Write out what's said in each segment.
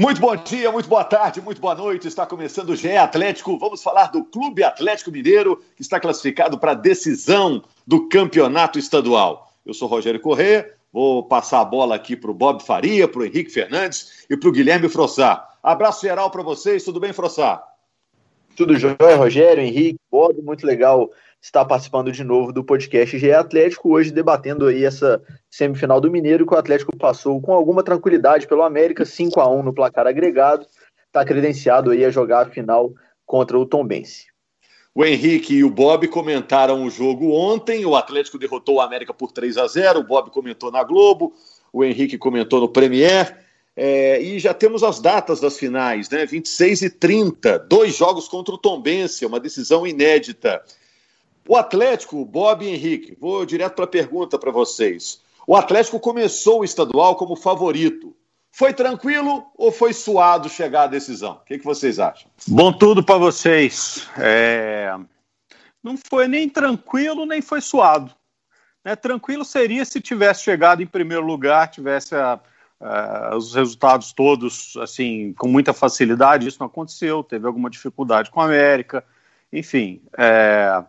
Muito bom dia, muito boa tarde, muito boa noite. Está começando o GE Atlético. Vamos falar do Clube Atlético Mineiro, que está classificado para a decisão do campeonato estadual. Eu sou Rogério Corrêa, vou passar a bola aqui para o Bob Faria, para o Henrique Fernandes e para o Guilherme Frossá. Abraço geral para vocês, tudo bem, Frossá? Tudo jóia, Rogério, Henrique, Bob, muito legal estar participando de novo do podcast GE Atlético, hoje debatendo aí essa semifinal do Mineiro que o Atlético passou com alguma tranquilidade pelo América, 5 a 1 no placar agregado, está credenciado aí a jogar a final contra o Tombense. O Henrique e o Bob comentaram o jogo ontem, o Atlético derrotou o América por 3 a 0 o Bob comentou na Globo, o Henrique comentou no Premier, é, e já temos as datas das finais, né? 26 e 30, dois jogos contra o Tombense, uma decisão inédita. O Atlético, Bob e Henrique, vou direto para a pergunta para vocês. O Atlético começou o estadual como favorito. Foi tranquilo ou foi suado chegar à decisão? O que, que vocês acham? Bom tudo para vocês. É... Não foi nem tranquilo, nem foi suado. Né? Tranquilo seria se tivesse chegado em primeiro lugar, tivesse a, a, os resultados todos assim com muita facilidade. Isso não aconteceu, teve alguma dificuldade com a América. Enfim, é...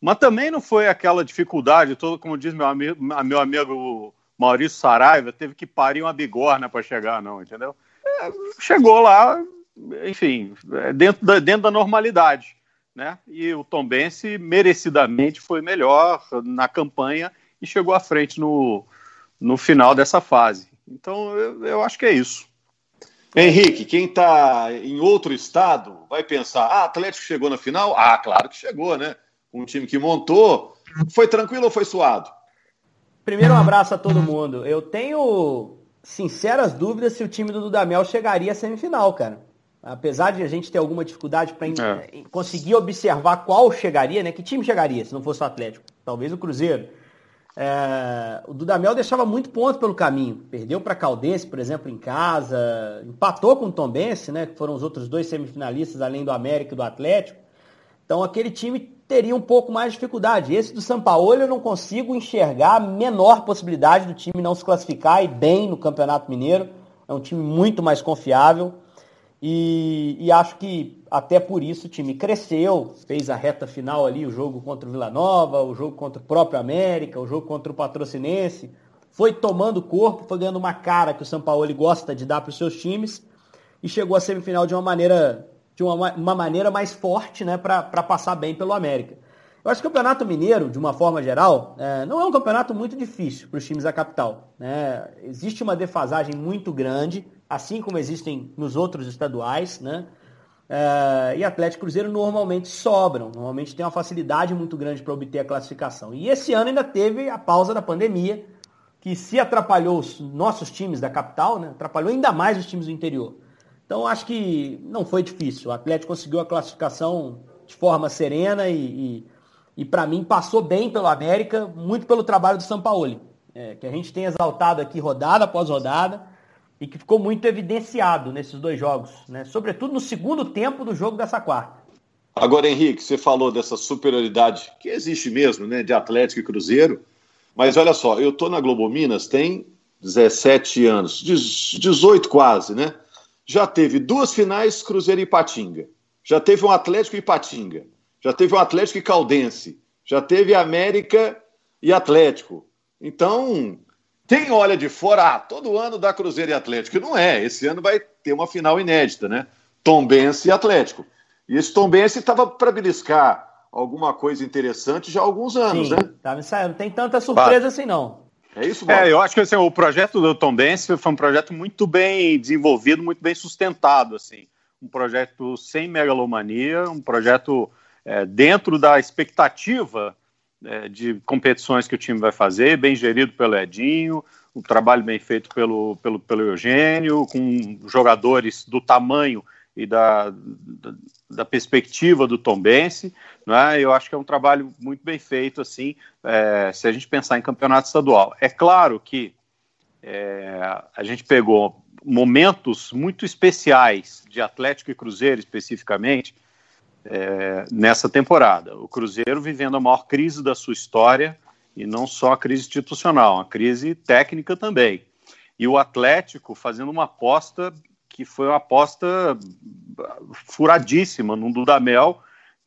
Mas também não foi aquela dificuldade toda, como diz meu amigo, meu amigo Maurício Saraiva, teve que parir uma bigorna para chegar, não, entendeu? É, chegou lá, enfim, é dentro da, dentro da normalidade, né? E o Tombense merecidamente foi melhor na campanha e chegou à frente no, no final dessa fase. Então, eu, eu acho que é isso. Henrique, quem está em outro estado vai pensar: ah, Atlético chegou na final? Ah, claro que chegou, né? Um time que montou. Foi tranquilo ou foi suado? Primeiro, um abraço a todo mundo. Eu tenho sinceras dúvidas se o time do Dudamel chegaria à semifinal, cara. Apesar de a gente ter alguma dificuldade para é. conseguir observar qual chegaria, né? Que time chegaria se não fosse o Atlético? Talvez o Cruzeiro. É, o Dudamel deixava muito ponto pelo caminho. Perdeu para Caldense, por exemplo, em casa. Empatou com o Tombense, né? Que foram os outros dois semifinalistas, além do América e do Atlético. Então aquele time teria um pouco mais de dificuldade. Esse do São Paulo eu não consigo enxergar a menor possibilidade do time não se classificar e bem no Campeonato Mineiro. É um time muito mais confiável. E, e, acho que até por isso o time cresceu, fez a reta final ali, o jogo contra o Vila Nova, o jogo contra o próprio América, o jogo contra o Patrocinense. Foi tomando corpo, foi ganhando uma cara que o São Paulo gosta de dar para os seus times e chegou à semifinal de uma maneira de uma, uma maneira mais forte né, para passar bem pelo América. Eu acho que o Campeonato Mineiro, de uma forma geral, é, não é um campeonato muito difícil para os times da capital. Né? Existe uma defasagem muito grande, assim como existem nos outros estaduais, né? É, e Atlético e Cruzeiro normalmente sobram, normalmente tem uma facilidade muito grande para obter a classificação. E esse ano ainda teve a pausa da pandemia, que se atrapalhou os nossos times da capital, né? atrapalhou ainda mais os times do interior. Então acho que não foi difícil. O Atlético conseguiu a classificação de forma serena e, e, e para mim passou bem pelo América, muito pelo trabalho do São Paulo, é, que a gente tem exaltado aqui rodada após rodada e que ficou muito evidenciado nesses dois jogos, né? sobretudo no segundo tempo do jogo dessa quarta. Agora, Henrique, você falou dessa superioridade que existe mesmo, né, de Atlético e Cruzeiro, mas olha só, eu tô na Globo Minas tem 17 anos, 18 quase, né? Já teve duas finais Cruzeiro e Patinga. Já teve um Atlético e Patinga. Já teve um Atlético e Caldense. Já teve América e Atlético. Então, quem olha de fora, ah, todo ano dá Cruzeiro e Atlético. Não é. Esse ano vai ter uma final inédita, né? Tombense e Atlético. E esse Tombense estava para beliscar alguma coisa interessante já há alguns anos, Sim, né? Tá ensaiando. Não tem tanta surpresa assim, não. É isso, Bob? É, eu acho que assim, o projeto do Tom Benz foi um projeto muito bem desenvolvido, muito bem sustentado, assim. Um projeto sem megalomania, um projeto é, dentro da expectativa é, de competições que o time vai fazer, bem gerido pelo Edinho, um trabalho bem feito pelo, pelo, pelo Eugênio, com jogadores do tamanho e da, da, da perspectiva do Tom Bense, né? Eu acho que é um trabalho muito bem feito, assim, é, se a gente pensar em campeonato estadual. É claro que é, a gente pegou momentos muito especiais de Atlético e Cruzeiro, especificamente, é, nessa temporada. O Cruzeiro vivendo a maior crise da sua história, e não só a crise institucional, a crise técnica também. E o Atlético fazendo uma aposta que foi uma aposta furadíssima no Dudamel,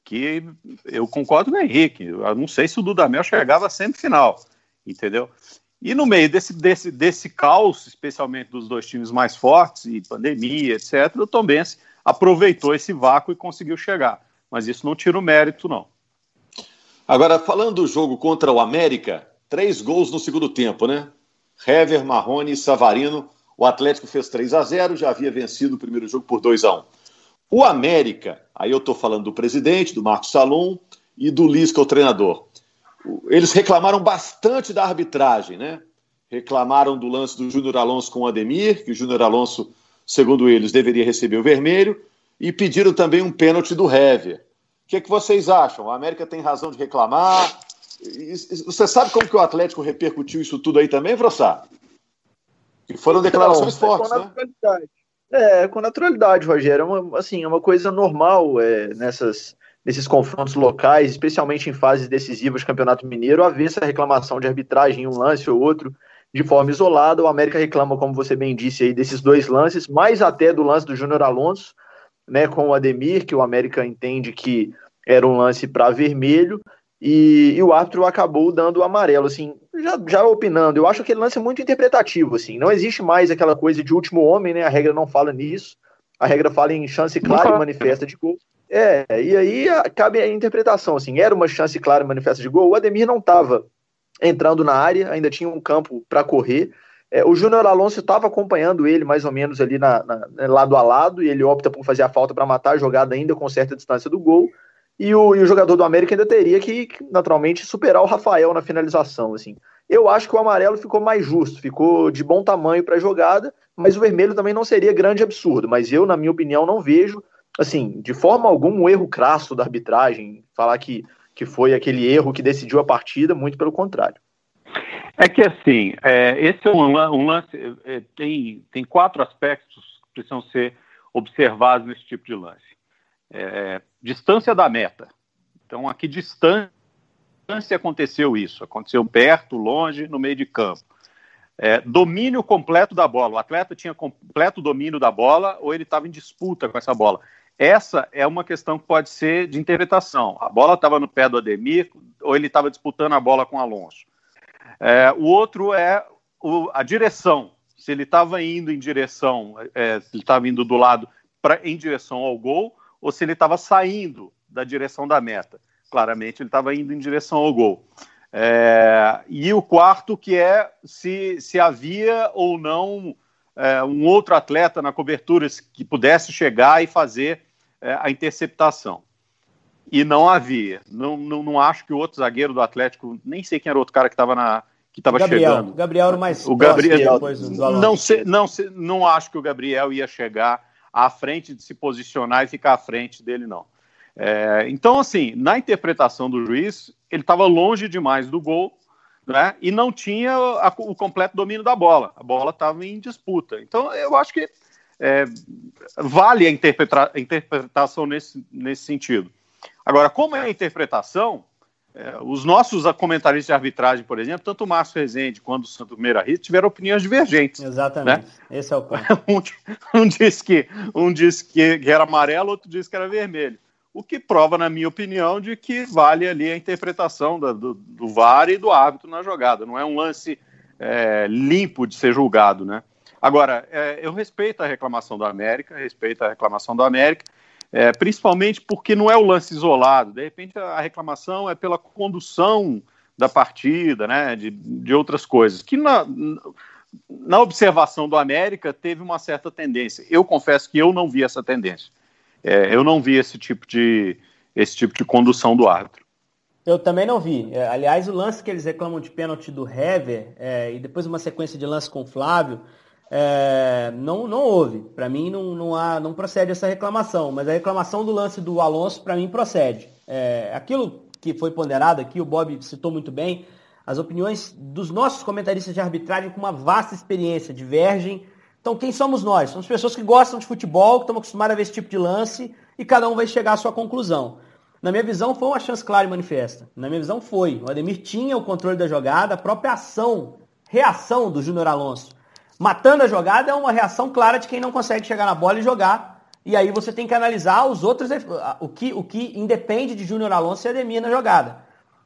que eu concordo com o Henrique. Eu não sei se o Dudamel chegava à semifinal, entendeu? E no meio desse, desse, desse caos, especialmente dos dois times mais fortes, e pandemia, etc., o Tom Benz aproveitou esse vácuo e conseguiu chegar. Mas isso não tira o mérito, não. Agora, falando do jogo contra o América, três gols no segundo tempo, né? Hever, Marrone e Savarino. O Atlético fez 3 a 0 já havia vencido o primeiro jogo por 2 a 1 O América, aí eu estou falando do presidente, do Marcos Salom e do Lisca, o treinador eles reclamaram bastante da arbitragem, né? Reclamaram do lance do Júnior Alonso com o Ademir, que o Júnior Alonso, segundo eles, deveria receber o vermelho, e pediram também um pênalti do Hever. O que, é que vocês acham? A América tem razão de reclamar? Você sabe como que o Atlético repercutiu isso tudo aí também, Frossá? Que foram declarações Não, fortes, né? É, com naturalidade, Rogério. É uma, assim, é uma coisa normal é, nessas nesses confrontos locais, especialmente em fases decisivas do Campeonato Mineiro, haver essa reclamação de arbitragem em um lance ou outro de forma isolada. O América reclama, como você bem disse aí, desses dois lances, mais até do lance do Júnior Alonso, né, com o Ademir, que o América entende que era um lance para vermelho, e, e, o árbitro acabou dando o amarelo, assim, já, já opinando, eu acho aquele lance muito interpretativo, assim, não existe mais aquela coisa de último homem, né, a regra não fala nisso, a regra fala em chance clara e manifesta de gol, é, e aí cabe a interpretação, assim, era uma chance clara manifesta de gol, o Ademir não estava entrando na área, ainda tinha um campo para correr, é, o Júnior Alonso estava acompanhando ele mais ou menos ali na, na, né, lado a lado, e ele opta por fazer a falta para matar a jogada ainda com certa distância do gol, e o, e o jogador do América ainda teria que, naturalmente, superar o Rafael na finalização, assim. Eu acho que o amarelo ficou mais justo, ficou de bom tamanho para a jogada, mas o vermelho também não seria grande absurdo, mas eu, na minha opinião, não vejo assim, de forma alguma um erro crasso da arbitragem, falar que, que foi aquele erro que decidiu a partida, muito pelo contrário. É que assim, é, esse é um, um lance, é, tem, tem quatro aspectos que precisam ser observados nesse tipo de lance. É, distância da meta. Então, a que distância aconteceu isso? Aconteceu perto, longe, no meio de campo. É, domínio completo da bola. O atleta tinha completo domínio da bola ou ele estava em disputa com essa bola. Essa é uma questão que pode ser de interpretação. A bola estava no pé do Ademir ou ele estava disputando a bola com o Alonso. É, o outro é o, a direção. Se ele estava indo em direção, é, se ele estava indo do lado pra, em direção ao gol ou se ele estava saindo da direção da meta. Claramente ele estava indo em direção ao gol. É, e o quarto que é se, se havia ou não é, um outro atleta na cobertura que pudesse chegar e fazer é, a interceptação. E não havia. Não, não, não acho que o outro zagueiro do Atlético, nem sei quem era o outro cara que estava na que estava chegando. Gabriel era mais o Gabriel não sei, não sei, não acho que o Gabriel ia chegar à frente de se posicionar e ficar à frente dele não. É, então assim, na interpretação do juiz, ele estava longe demais do gol, né? E não tinha a, o completo domínio da bola. A bola estava em disputa. Então eu acho que é, vale a, interpreta a, interpretação nesse, nesse sentido. Agora, como é a interpretação, é, os nossos comentaristas de arbitragem, por exemplo, tanto o Márcio Rezende quanto o Santo Meira Rito, tiveram opiniões divergentes. Exatamente. Né? Esse é o ponto. um, um disse, que, um disse que, que era amarelo, outro disse que era vermelho. O que prova, na minha opinião, de que vale ali a interpretação da, do, do VAR e do árbitro na jogada. Não é um lance é, limpo de ser julgado, né? Agora, é, eu respeito a reclamação do América, respeito a reclamação do América, é, principalmente porque não é o lance isolado. De repente, a reclamação é pela condução da partida, né, de, de outras coisas, que na, na observação do América teve uma certa tendência. Eu confesso que eu não vi essa tendência. É, eu não vi esse tipo de esse tipo de condução do árbitro. Eu também não vi. É, aliás, o lance que eles reclamam de pênalti do Hever é, e depois uma sequência de lance com o Flávio, é, não, não houve. Para mim não, não, há, não procede essa reclamação, mas a reclamação do lance do Alonso, para mim, procede. É, aquilo que foi ponderado aqui, o Bob citou muito bem, as opiniões dos nossos comentaristas de arbitragem com uma vasta experiência divergem. Então, quem somos nós? Somos pessoas que gostam de futebol, que estão acostumadas a ver esse tipo de lance e cada um vai chegar à sua conclusão. Na minha visão, foi uma chance clara e manifesta. Na minha visão, foi. O Ademir tinha o controle da jogada, a própria ação, reação do Júnior Alonso matando a jogada é uma reação clara de quem não consegue chegar na bola e jogar. E aí você tem que analisar os outros, o que, o que independe de Júnior Alonso e Ademir na jogada.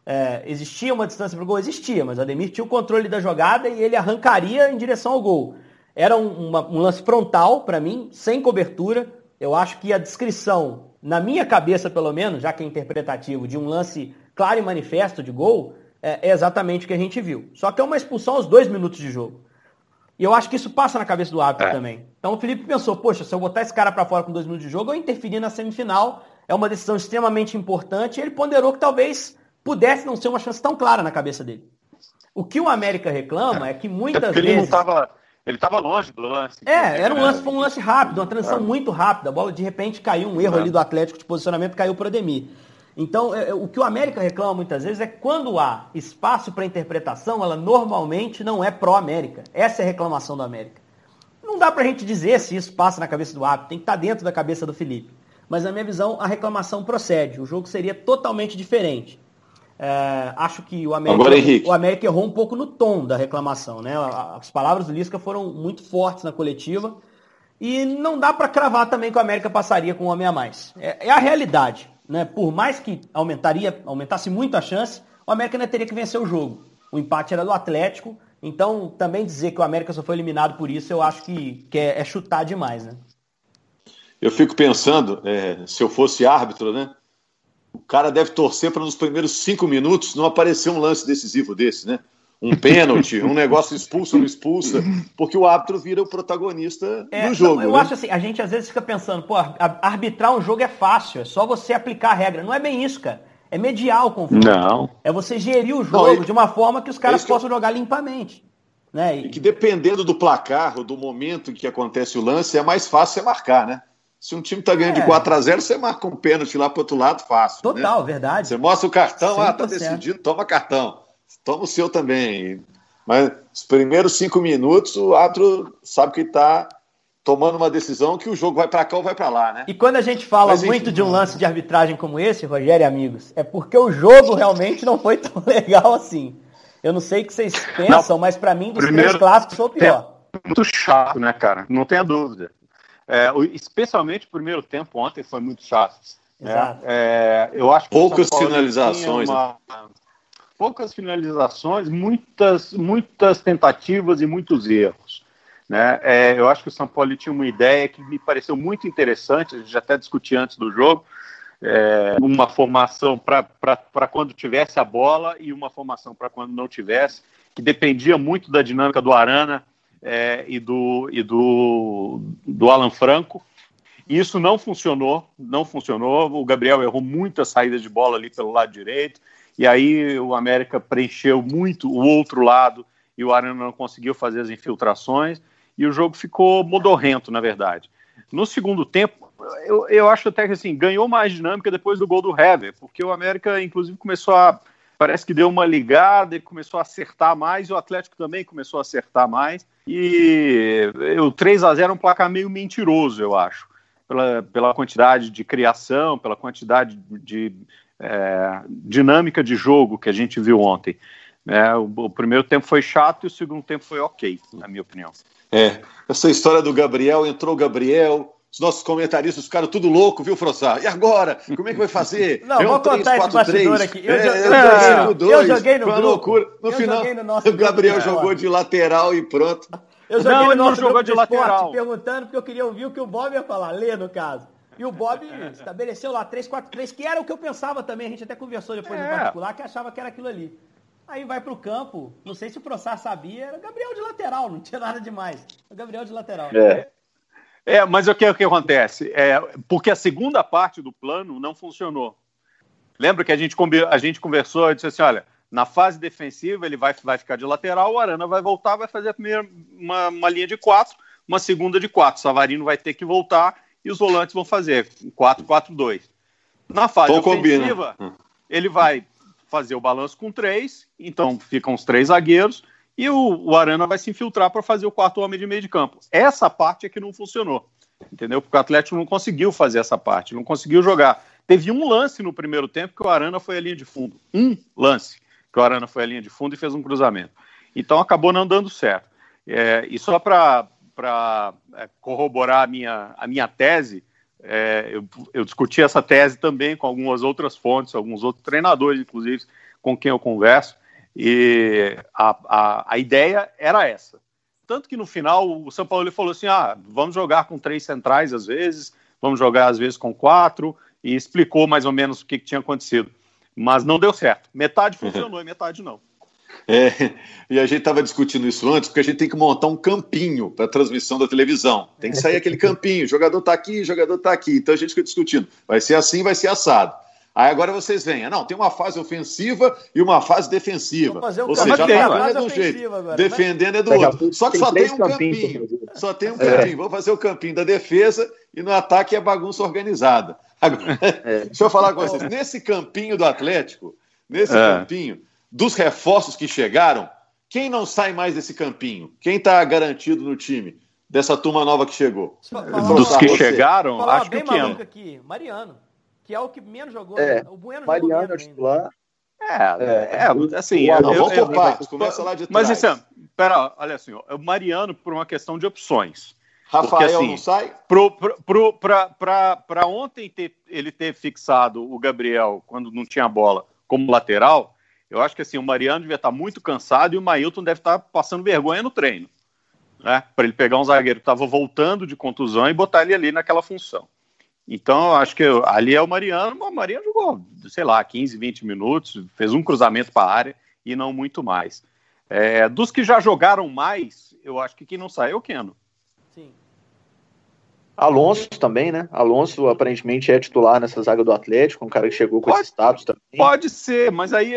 É, existia uma distância para o gol? Existia, mas Ademir tinha o controle da jogada e ele arrancaria em direção ao gol. Era um, uma, um lance frontal para mim, sem cobertura. Eu acho que a descrição, na minha cabeça pelo menos, já que é interpretativo, de um lance claro e manifesto de gol, é, é exatamente o que a gente viu. Só que é uma expulsão aos dois minutos de jogo. E eu acho que isso passa na cabeça do árbitro é. também. Então o Felipe pensou, poxa, se eu botar esse cara para fora com dois minutos de jogo, eu interferir na semifinal. É uma decisão extremamente importante. E ele ponderou que talvez pudesse não ser uma chance tão clara na cabeça dele. O que o América reclama é, é que muitas é vezes. Ele não tava, ele estava longe do lance. É, era um lance, foi um lance rápido, uma transição é. muito rápida. A bola de repente caiu, um erro é. ali do Atlético de posicionamento, caiu para o Ademir. Então, é, é, o que o América reclama muitas vezes é que quando há espaço para interpretação, ela normalmente não é pró-América. Essa é a reclamação do América. Não dá para a gente dizer se isso passa na cabeça do árbitro, tem que estar tá dentro da cabeça do Felipe. Mas, na minha visão, a reclamação procede. O jogo seria totalmente diferente. É, acho que o América, Agora, o América errou um pouco no tom da reclamação. Né? As palavras do Lisca foram muito fortes na coletiva. E não dá para cravar também que o América passaria com um homem a mais. É, é a realidade né, por mais que aumentaria, aumentasse muito a chance, o América ainda teria que vencer o jogo. O empate era do Atlético, então também dizer que o América só foi eliminado por isso, eu acho que, que é, é chutar demais, né? Eu fico pensando, é, se eu fosse árbitro, né? O cara deve torcer para nos primeiros cinco minutos não aparecer um lance decisivo desse, né? Um pênalti, um negócio expulso ou não expulsa, porque o árbitro vira o protagonista é, do jogo. eu né? acho assim, a gente às vezes fica pensando, pô, arbitrar um jogo é fácil, é só você aplicar a regra. Não é bem isso, cara. É mediar o confronto. Não. É você gerir o jogo não, de uma forma que os caras possam eu... jogar limpamente. Né? E... e que dependendo do placar ou do momento em que acontece o lance, é mais fácil você marcar, né? Se um time tá ganhando é. de 4 a 0 você marca um pênalti lá pro outro lado, fácil. Né? Total, né? verdade. Você mostra o cartão, 100%. ah, tá decidido, toma cartão toma o seu também. Mas os primeiros cinco minutos, o árbitro sabe que está tomando uma decisão que o jogo vai para cá ou vai para lá, né? E quando a gente fala Mas, muito de um lance de arbitragem como esse, Rogério e amigos, é porque o jogo realmente não foi tão legal assim. Eu não sei o que vocês pensam, não, mas para mim, dos três clássicos, foi o pior. Muito chato, né, cara? Não tenha dúvida. É, especialmente o primeiro tempo ontem foi muito chato. Né? Exato. É, eu acho que Poucas finalizações. Uma, né? Poucas finalizações, muitas, muitas tentativas e muitos erros. Né? É, eu acho que o São Paulo tinha uma ideia que me pareceu muito interessante, a gente até discutiu antes do jogo, é, uma formação para quando tivesse a bola e uma formação para quando não tivesse, que dependia muito da dinâmica do Arana é, e, do, e do, do Alan Franco. Isso não funcionou, não funcionou. O Gabriel errou muitas saídas de bola ali pelo lado direito. E aí o América preencheu muito o outro lado e o Arana não conseguiu fazer as infiltrações e o jogo ficou modorrento, na verdade. No segundo tempo, eu, eu acho até que assim, ganhou mais dinâmica depois do gol do Hever, porque o América, inclusive, começou a. Parece que deu uma ligada e começou a acertar mais, e o Atlético também começou a acertar mais. E o 3 a 0 é um placar meio mentiroso, eu acho, pela, pela quantidade de criação, pela quantidade de é, dinâmica de jogo que a gente viu ontem. É, o, o, primeiro tempo foi chato e o segundo tempo foi ok, na minha opinião. É, essa história do Gabriel, entrou o Gabriel, os nossos comentaristas ficaram tudo louco, viu, Frossá? E agora? Como é que vai fazer? Não, é um vou 3, contar 4, esse bastidor 3. aqui. Eu, é, eu, eu, eu, joguei, eu joguei no grupo. loucura. No final, no o Gabriel grupo, jogou de lateral e pronto. Eu joguei não, no ele não jogou de lateral. perguntando porque eu queria ouvir o que o Bob ia falar, lê no caso. E o Bob estabeleceu lá 3-4-3, que era o que eu pensava também. A gente até conversou depois é. no particular, que achava que era aquilo ali. Aí vai pro campo, não sei se o Prossar sabia, era Gabriel de lateral, não tinha nada demais. O Gabriel de lateral. É. É, mas o que, o que acontece? É, porque a segunda parte do plano não funcionou. Lembra que a gente, a gente conversou e disse assim: olha, na fase defensiva ele vai, vai ficar de lateral, o Arana vai voltar, vai fazer a primeira uma, uma linha de quatro, uma segunda de quatro. O Savarino vai ter que voltar e os volantes vão fazer 4-4-2. Na fase Tô ofensiva, combina. ele vai fazer o balanço com três, então ficam os três zagueiros, e o, o Arana vai se infiltrar para fazer o quarto homem de meio de campo. Essa parte é que não funcionou, entendeu? Porque o Atlético não conseguiu fazer essa parte, não conseguiu jogar. Teve um lance no primeiro tempo que o Arana foi a linha de fundo. Um lance que o Arana foi a linha de fundo e fez um cruzamento. Então acabou não dando certo. É, e só para é, corroborar a minha, a minha tese, é, eu, eu, discuti essa tese também com algumas outras fontes, alguns outros treinadores, inclusive, com quem eu converso, e a, a, a ideia era essa. Tanto que no final o São Paulo falou assim: ah, vamos jogar com três centrais às vezes, vamos jogar às vezes com quatro, e explicou mais ou menos o que, que tinha acontecido. Mas não deu certo. Metade funcionou e metade não. É, e a gente estava discutindo isso antes, porque a gente tem que montar um campinho para transmissão da televisão. Tem que sair aquele campinho, jogador está aqui, jogador está aqui. Então a gente fica discutindo, vai ser assim, vai ser assado. Aí agora vocês veem, não, tem uma fase ofensiva e uma fase defensiva. Um Ou seja, atacando é de um jeito, agora, defendendo é do outro. Só que só tem um campinho. Só tem um é. campinho. Vamos fazer o campinho da defesa e no ataque é bagunça organizada. Agora, é. deixa eu falar com vocês. Nesse campinho do Atlético, nesse é. campinho, dos reforços que chegaram, quem não sai mais desse campinho? Quem está garantido no time dessa turma nova que chegou? Dos que você. chegaram, acho que o aqui, Mariano, que é o que menos jogou. É, né? o Bueno Mariano é titular. É, é, é, assim, eu, não, vamos por partes, começa lá de trás. Mas, assim, pera, olha assim, o Mariano por uma questão de opções. Rafael porque, assim, não sai? Para ontem ter, ele ter fixado o Gabriel quando não tinha bola como lateral, eu acho que assim, o Mariano devia estar muito cansado e o Mailton deve estar passando vergonha no treino. Né? Para ele pegar um zagueiro que estava voltando de contusão e botar ele ali naquela função. Então, eu acho que ali é o Mariano. O Mariano jogou, sei lá, 15, 20 minutos, fez um cruzamento para a área e não muito mais. É, dos que já jogaram mais, eu acho que quem não saiu é o Keno. Alonso também, né? Alonso aparentemente é titular nessa zaga do Atlético, um cara que chegou com pode, esse status também. Pode ser, mas aí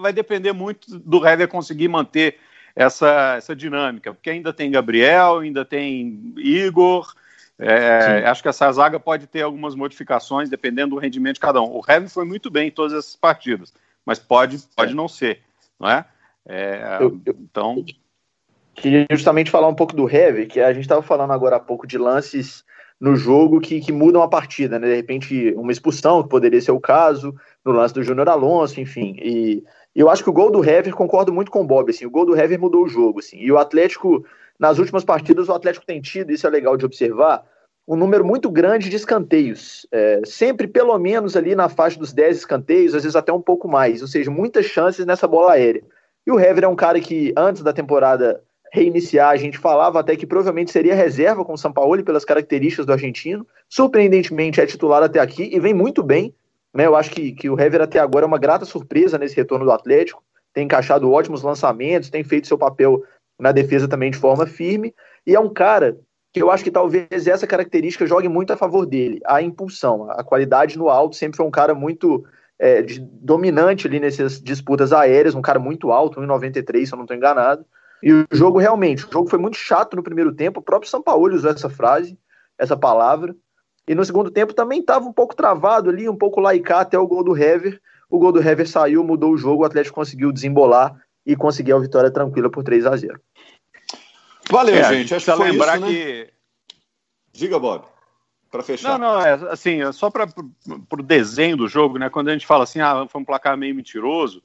vai depender muito do Hever conseguir manter essa, essa dinâmica, porque ainda tem Gabriel, ainda tem Igor. É, acho que essa zaga pode ter algumas modificações dependendo do rendimento de cada um. O Hever foi muito bem em todas essas partidas, mas pode, pode é. não ser, não é? é eu, eu, então. Queria justamente falar um pouco do Hever, que a gente estava falando agora há pouco de lances no jogo que, que mudam a partida, né? De repente, uma expulsão, que poderia ser o caso, no lance do Júnior Alonso, enfim. E eu acho que o gol do Hever, concordo muito com o Bob, assim, o gol do Hever mudou o jogo, assim. E o Atlético, nas últimas partidas, o Atlético tem tido, isso é legal de observar, um número muito grande de escanteios. É, sempre pelo menos ali na faixa dos 10 escanteios, às vezes até um pouco mais. Ou seja, muitas chances nessa bola aérea. E o Hever é um cara que, antes da temporada reiniciar. A gente falava até que provavelmente seria reserva com o Sampaoli pelas características do argentino. Surpreendentemente é titular até aqui e vem muito bem. Né? Eu acho que, que o Hever até agora é uma grata surpresa nesse retorno do Atlético. Tem encaixado ótimos lançamentos, tem feito seu papel na defesa também de forma firme. E é um cara que eu acho que talvez essa característica jogue muito a favor dele, a impulsão. A qualidade no alto sempre foi um cara muito é, de, dominante ali nessas disputas aéreas, um cara muito alto, 1,93, se eu não estou enganado. E o jogo realmente, o jogo foi muito chato no primeiro tempo, o próprio Sampaoli usou essa frase, essa palavra. E no segundo tempo também estava um pouco travado ali, um pouco laicar até o gol do Hever. O gol do Hever saiu, mudou o jogo, o Atlético conseguiu desembolar e conseguiu a vitória tranquila por 3 a 0 Valeu, é, gente. Acho que foi lembrar isso, né? que. Diga, Bob. Para fechar. Não, não, é assim, é só para o desenho do jogo, né? Quando a gente fala assim, ah, foi um placar meio mentiroso,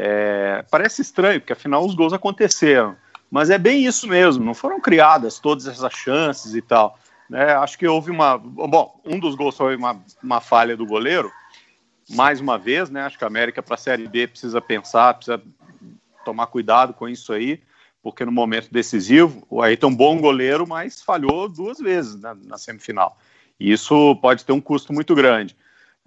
é, parece estranho, porque afinal os gols aconteceram. Mas é bem isso mesmo, não foram criadas todas essas chances e tal. Né? Acho que houve uma. Bom, um dos gols foi uma, uma falha do goleiro, mais uma vez, né? Acho que a América para a Série B precisa pensar, precisa tomar cuidado com isso aí, porque no momento decisivo, o Ayrton é um bom goleiro, mas falhou duas vezes na, na semifinal. E isso pode ter um custo muito grande.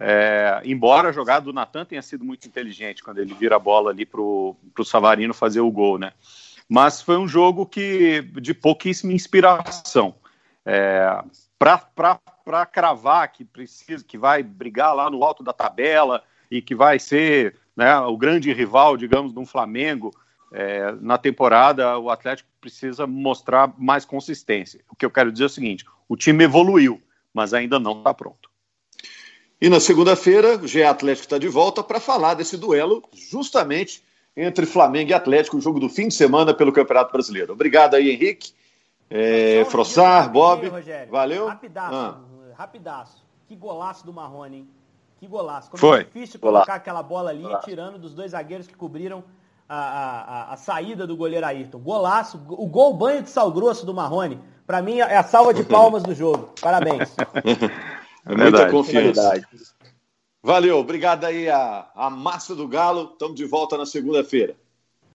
É, embora a jogada do Natan tenha sido muito inteligente quando ele vira a bola ali para o Savarino fazer o gol, né? Mas foi um jogo que de pouquíssima inspiração. É, para cravar que precisa, que vai brigar lá no alto da tabela e que vai ser né, o grande rival, digamos, um Flamengo é, na temporada, o Atlético precisa mostrar mais consistência. O que eu quero dizer é o seguinte: o time evoluiu, mas ainda não está pronto. E na segunda-feira, o GE Atlético está de volta para falar desse duelo, justamente entre Flamengo e Atlético, o jogo do fim de semana pelo Campeonato Brasileiro. Obrigado aí, Henrique, é, Frossar, Bob. Rogério. Valeu. Rapidaço, ah. rapidaço. Que golaço do Marrone, hein? Que golaço. Como Foi. É difícil colocar aquela bola ali, tirando dos dois zagueiros que cobriram a, a, a, saída do goleiro Ayrton. Golaço, o gol banho de sal grosso do Marrone. Para mim é a salva de palmas do jogo. Parabéns. É Muita confiança. Valeu, obrigado aí a, a massa do Galo. Estamos de volta na segunda-feira.